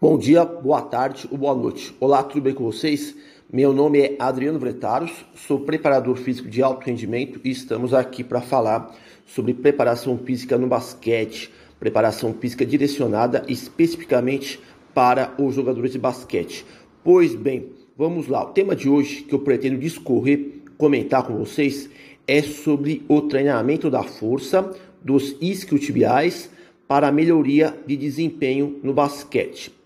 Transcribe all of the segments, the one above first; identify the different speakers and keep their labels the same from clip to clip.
Speaker 1: Bom dia, boa tarde ou boa noite. Olá, tudo bem com vocês? Meu nome é Adriano Vretaros, sou preparador físico de alto rendimento e estamos aqui para falar sobre preparação física no basquete, preparação física direcionada especificamente para os jogadores de basquete. Pois bem, vamos lá. O tema de hoje que eu pretendo discorrer, comentar com vocês é sobre o treinamento da força dos isquiotibiais para melhoria de desempenho no basquete.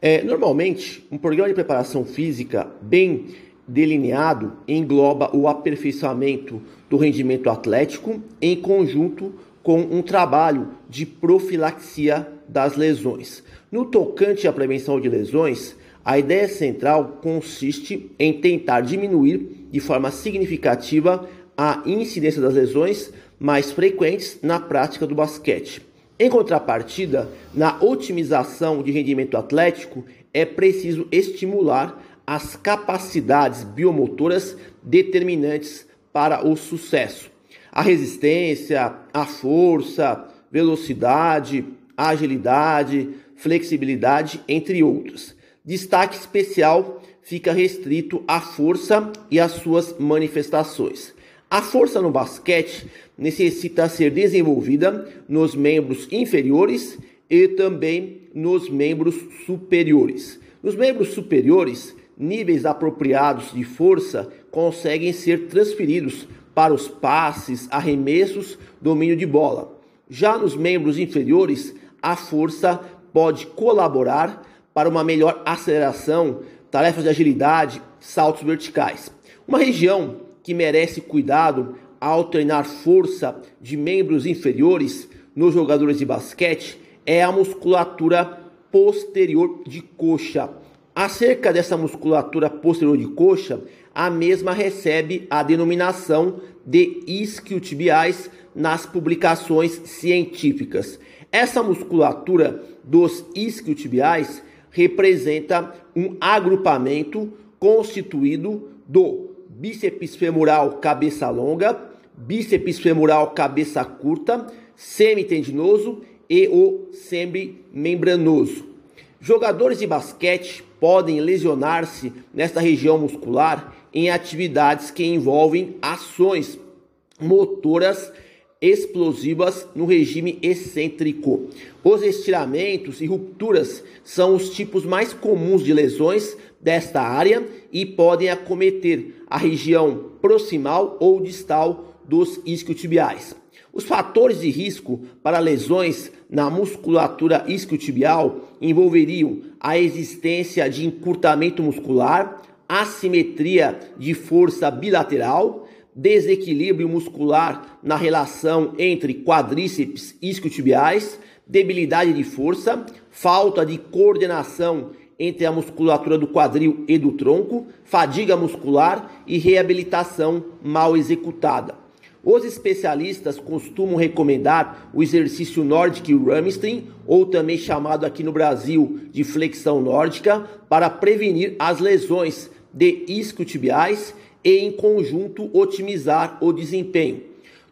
Speaker 1: É, normalmente, um programa de preparação física bem delineado engloba o aperfeiçoamento do rendimento atlético em conjunto com um trabalho de profilaxia das lesões. No tocante à prevenção de lesões, a ideia central consiste em tentar diminuir de forma significativa a incidência das lesões mais frequentes na prática do basquete. Em contrapartida, na otimização de rendimento atlético, é preciso estimular as capacidades biomotoras determinantes para o sucesso. A resistência, a força, velocidade, agilidade, flexibilidade, entre outros. Destaque especial fica restrito à força e às suas manifestações. A força no basquete necessita ser desenvolvida nos membros inferiores e também nos membros superiores. Nos membros superiores, níveis apropriados de força conseguem ser transferidos para os passes, arremessos, domínio de bola. Já nos membros inferiores, a força pode colaborar para uma melhor aceleração, tarefas de agilidade, saltos verticais. Uma região que merece cuidado ao treinar força de membros inferiores nos jogadores de basquete é a musculatura posterior de coxa. Acerca dessa musculatura posterior de coxa, a mesma recebe a denominação de isquiotibiais nas publicações científicas. Essa musculatura dos isquiotibiais representa um agrupamento constituído do bíceps femoral cabeça longa, bíceps femoral cabeça curta, semitendinoso e o semimembranoso. Jogadores de basquete podem lesionar-se nesta região muscular em atividades que envolvem ações motoras explosivas no regime excêntrico. Os estiramentos e rupturas são os tipos mais comuns de lesões desta área e podem acometer a região proximal ou distal dos isquiotibiais. Os fatores de risco para lesões na musculatura isquiotibial envolveriam a existência de encurtamento muscular, assimetria de força bilateral, desequilíbrio muscular na relação entre quadríceps isquiotibiais, debilidade de força, falta de coordenação entre a musculatura do quadril e do tronco, fadiga muscular e reabilitação mal executada. Os especialistas costumam recomendar o exercício Nordic Ramstein, ou também chamado aqui no Brasil de flexão nórdica, para prevenir as lesões de isquiotibiais e, em conjunto, otimizar o desempenho.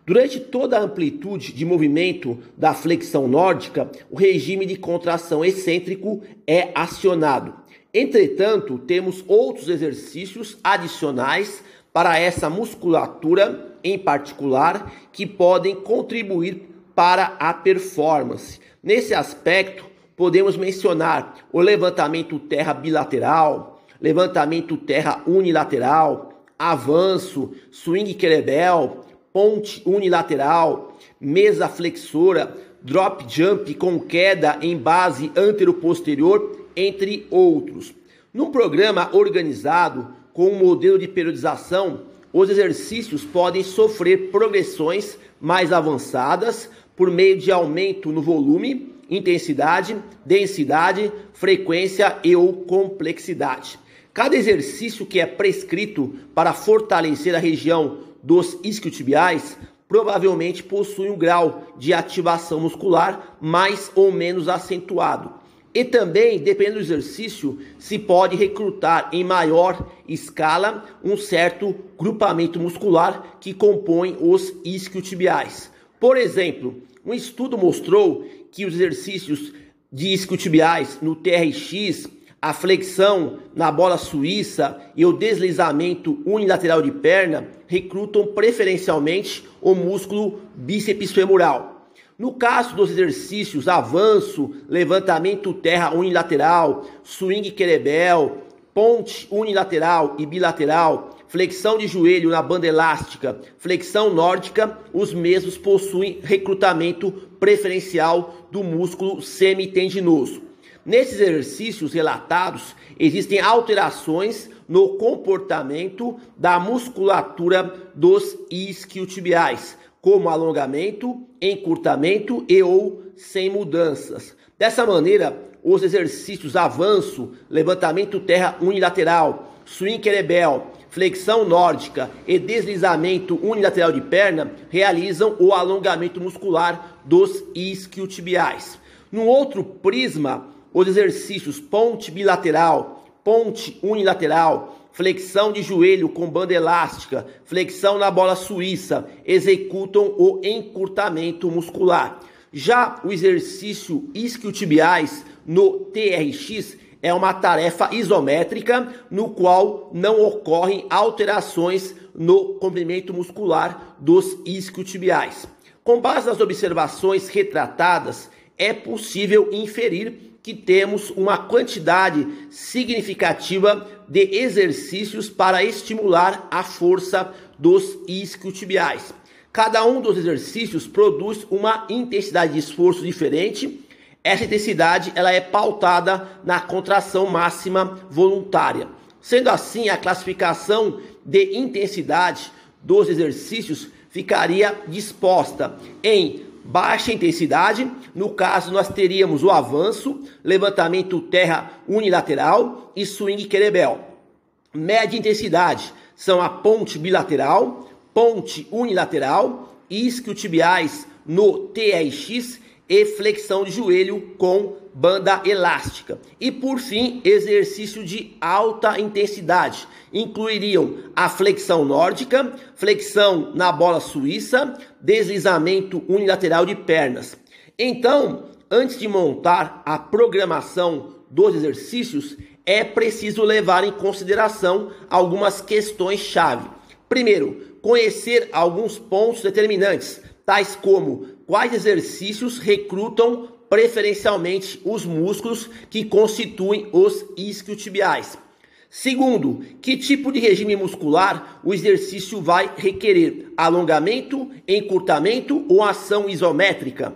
Speaker 1: Durante toda a amplitude de movimento da flexão nórdica, o regime de contração excêntrico é acionado. Entretanto, temos outros exercícios adicionais para essa musculatura em particular que podem contribuir para a performance. Nesse aspecto, podemos mencionar o levantamento terra bilateral, levantamento terra unilateral, avanço, swing kettlebell, ponte unilateral, mesa flexora, drop jump com queda em base anteroposterior, entre outros. Num programa organizado com um modelo de periodização, os exercícios podem sofrer progressões mais avançadas por meio de aumento no volume, intensidade, densidade, frequência e ou complexidade. Cada exercício que é prescrito para fortalecer a região dos isquiotibiais provavelmente possui um grau de ativação muscular mais ou menos acentuado. E também, dependendo do exercício, se pode recrutar em maior escala um certo grupamento muscular que compõe os isquiotibiais. Por exemplo, um estudo mostrou que os exercícios de isquiotibiais no TRX, a flexão na bola suíça e o deslizamento unilateral de perna recrutam preferencialmente o músculo bíceps femoral. No caso dos exercícios avanço, levantamento terra unilateral, swing querebel, ponte unilateral e bilateral, flexão de joelho na banda elástica, flexão nórdica, os mesmos possuem recrutamento preferencial do músculo semitendinoso. Nesses exercícios relatados, existem alterações no comportamento da musculatura dos isquiotibiais, como alongamento, encurtamento e ou sem mudanças. Dessa maneira, os exercícios avanço, levantamento terra unilateral, swing querebel, flexão nórdica e deslizamento unilateral de perna realizam o alongamento muscular dos isquiotibiais. No outro prisma, os exercícios ponte bilateral, ponte unilateral, flexão de joelho com banda elástica, flexão na bola suíça, executam o encurtamento muscular. Já o exercício isquiotibiais no TRX é uma tarefa isométrica no qual não ocorrem alterações no comprimento muscular dos isquiotibiais. Com base nas observações retratadas, é possível inferir que temos uma quantidade significativa de exercícios para estimular a força dos isquiotibiais. Cada um dos exercícios produz uma intensidade de esforço diferente. Essa intensidade ela é pautada na contração máxima voluntária. Sendo assim, a classificação de intensidade dos exercícios ficaria disposta em baixa intensidade. No caso, nós teríamos o avanço, levantamento terra unilateral e swing querebel. Média intensidade são a ponte bilateral, ponte unilateral, isquiotibiais no TRX e flexão de joelho com banda elástica. E por fim, exercício de alta intensidade. Incluiriam a flexão nórdica, flexão na bola suíça, deslizamento unilateral de pernas. Então, antes de montar a programação dos exercícios, é preciso levar em consideração algumas questões-chave. Primeiro, conhecer alguns pontos determinantes, tais como quais exercícios recrutam preferencialmente os músculos que constituem os isquiotibiais. Segundo, que tipo de regime muscular o exercício vai requerer? Alongamento, encurtamento ou ação isométrica?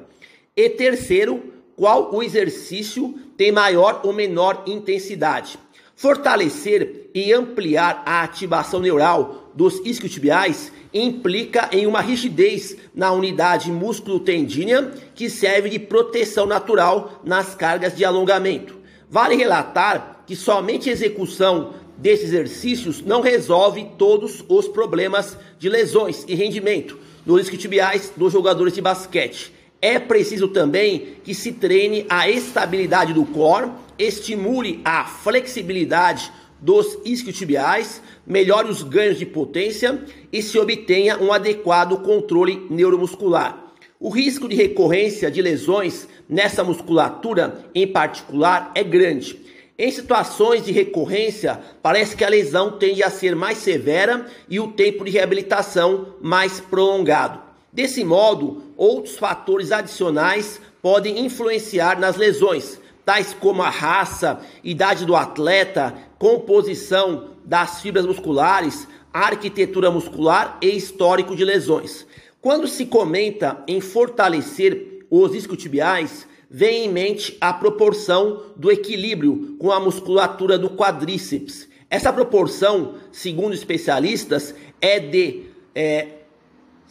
Speaker 1: E terceiro, qual o exercício tem maior ou menor intensidade? Fortalecer e ampliar a ativação neural dos isquiotibiais implica em uma rigidez na unidade músculo-tendínea que serve de proteção natural nas cargas de alongamento. Vale relatar que somente a execução desses exercícios não resolve todos os problemas de lesões e rendimento nos isquiotibiais dos jogadores de basquete. É preciso também que se treine a estabilidade do core, estimule a flexibilidade dos isquiotibiais, melhore os ganhos de potência e se obtenha um adequado controle neuromuscular. O risco de recorrência de lesões nessa musculatura em particular é grande. Em situações de recorrência, parece que a lesão tende a ser mais severa e o tempo de reabilitação mais prolongado. Desse modo, outros fatores adicionais podem influenciar nas lesões, tais como a raça, idade do atleta, composição das fibras musculares, arquitetura muscular e histórico de lesões. Quando se comenta em fortalecer os isquiotibiais, vem em mente a proporção do equilíbrio com a musculatura do quadríceps. Essa proporção, segundo especialistas, é de é,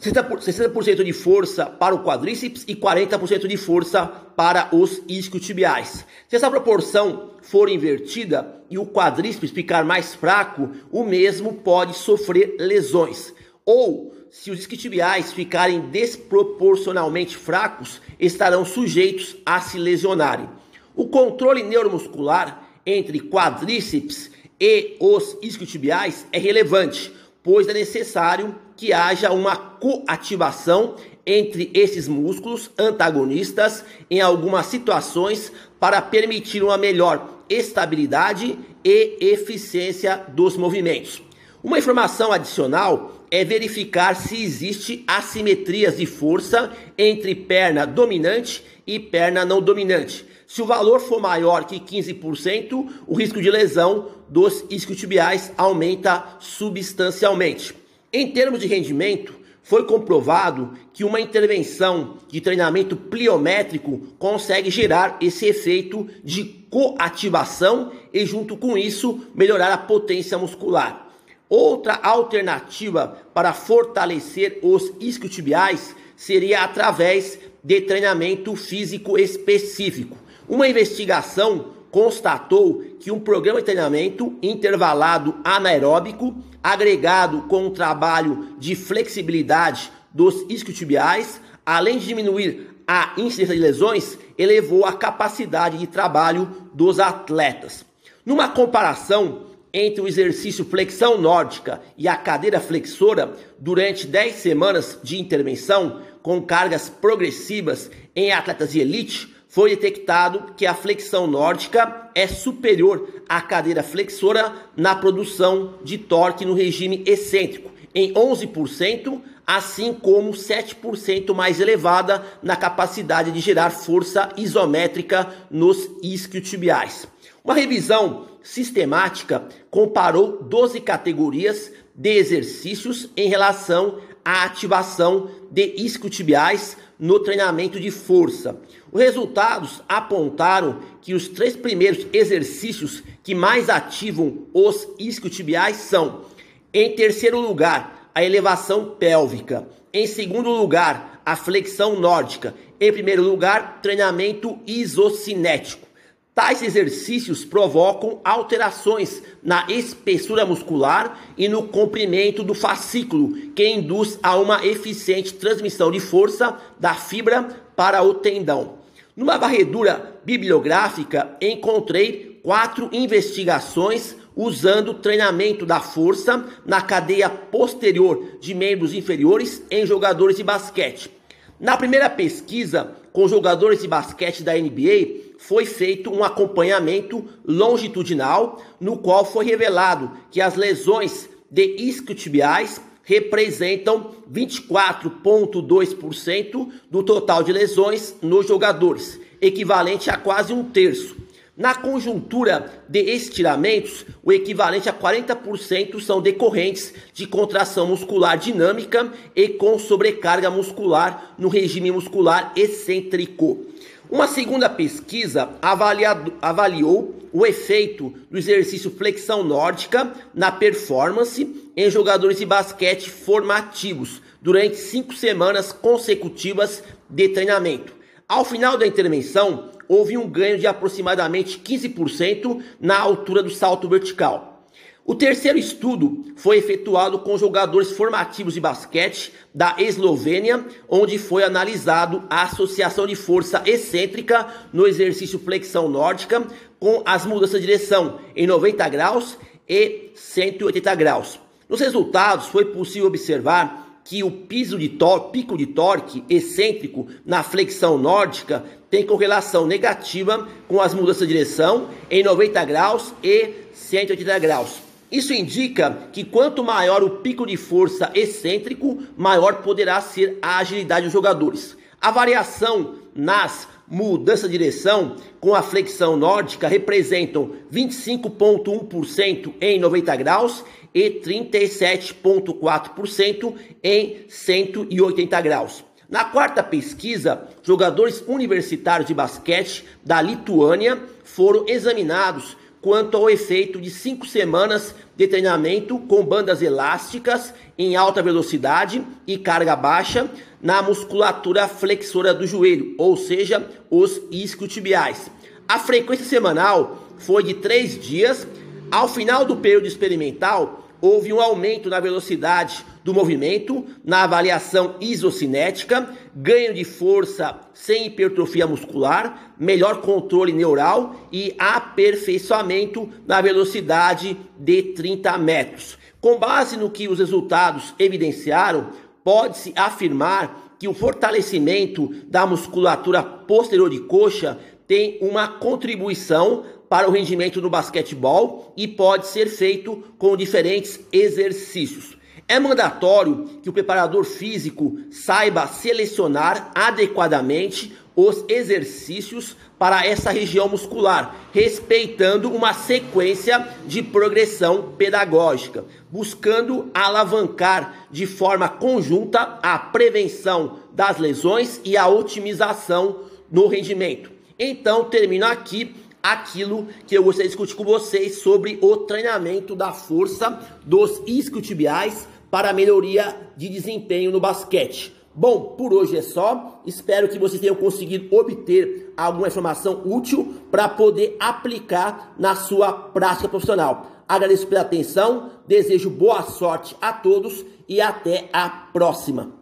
Speaker 1: 60% de força para o quadríceps e 40% de força para os isquiotibiais. Se essa proporção for invertida e o quadríceps ficar mais fraco, o mesmo pode sofrer lesões. Ou, se os isquiotibiais ficarem desproporcionalmente fracos, estarão sujeitos a se lesionarem. O controle neuromuscular entre quadríceps e os isquiotibiais é relevante, pois é necessário que haja uma coativação entre esses músculos antagonistas em algumas situações para permitir uma melhor estabilidade e eficiência dos movimentos. Uma informação adicional é verificar se existe assimetrias de força entre perna dominante e perna não dominante. Se o valor for maior que 15%, o risco de lesão dos isquiotibiais aumenta substancialmente. Em termos de rendimento, foi comprovado que uma intervenção de treinamento pliométrico consegue gerar esse efeito de coativação e, junto com isso, melhorar a potência muscular. Outra alternativa para fortalecer os isquiotibiais seria através de treinamento físico específico. Uma investigação constatou que um programa de treinamento intervalado anaeróbico, agregado com um trabalho de flexibilidade dos isquiotibiais, além de diminuir a incidência de lesões, elevou a capacidade de trabalho dos atletas. Numa comparação entre o exercício flexão nórdica e a cadeira flexora durante 10 semanas de intervenção com cargas progressivas em atletas de elite, foi detectado que a flexão nórdica é superior à cadeira flexora na produção de torque no regime excêntrico, em 11%, assim como 7% mais elevada na capacidade de gerar força isométrica nos isquiotibiais. Uma revisão sistemática comparou 12 categorias de exercícios em relação à ativação de isquiotibiais no treinamento de força. Os resultados apontaram que os três primeiros exercícios que mais ativam os isquiotibiais são, em terceiro lugar, a elevação pélvica, em segundo lugar, a flexão nórdica, em primeiro lugar, treinamento isocinético. Tais exercícios provocam alterações na espessura muscular e no comprimento do fascículo, que induz a uma eficiente transmissão de força da fibra para o tendão. Numa varredura bibliográfica, encontrei quatro investigações usando treinamento da força na cadeia posterior de membros inferiores em jogadores de basquete. Na primeira pesquisa com jogadores de basquete da NBA, foi feito um acompanhamento longitudinal, no qual foi revelado que as lesões de isquiotibiais representam 24,2% do total de lesões nos jogadores, equivalente a quase um terço. Na conjuntura de estiramentos, o equivalente a 40% são decorrentes de contração muscular dinâmica e com sobrecarga muscular no regime muscular excêntrico. Uma segunda pesquisa avaliou o efeito do exercício flexão nórdica na performance em jogadores de basquete formativos durante cinco semanas consecutivas de treinamento. Ao final da intervenção, houve um ganho de aproximadamente 15% na altura do salto vertical. O terceiro estudo foi efetuado com jogadores formativos de basquete da Eslovênia, onde foi analisado a associação de força excêntrica no exercício flexão nórdica com as mudanças de direção em 90 graus e 180 graus. Nos resultados foi possível observar que o piso de pico de torque excêntrico na flexão nórdica tem correlação negativa com as mudanças de direção em 90 graus e 180 graus. Isso indica que quanto maior o pico de força excêntrico, maior poderá ser a agilidade dos jogadores. A variação nas mudanças de direção com a flexão nórdica representam 25,1% em 90 graus e 37,4% em 180 graus. Na quarta pesquisa, jogadores universitários de basquete da Lituânia foram examinados quanto ao efeito de cinco semanas de treinamento com bandas elásticas em alta velocidade e carga baixa na musculatura flexora do joelho, ou seja, os isquiotibiais. A frequência semanal foi de três dias. Ao final do período experimental, houve um aumento na velocidade do movimento, na avaliação isocinética, ganho de força sem hipertrofia muscular, melhor controle neural e aperfeiçoamento na velocidade de 30 metros. Com base no que os resultados evidenciaram, pode-se afirmar que o fortalecimento da musculatura posterior de coxa tem uma contribuição para o rendimento no basquetebol e pode ser feito com diferentes exercícios. É mandatório que o preparador físico saiba selecionar adequadamente os exercícios para essa região muscular, respeitando uma sequência de progressão pedagógica, buscando alavancar de forma conjunta a prevenção das lesões e a otimização no rendimento. Então, termino aqui aquilo que eu gostaria de discutir com vocês sobre o treinamento da força dos isquiotibiais para melhoria de desempenho no basquete. Bom, por hoje é só. Espero que vocês tenham conseguido obter alguma informação útil para poder aplicar na sua prática profissional. Agradeço pela atenção, desejo boa sorte a todos e até a próxima.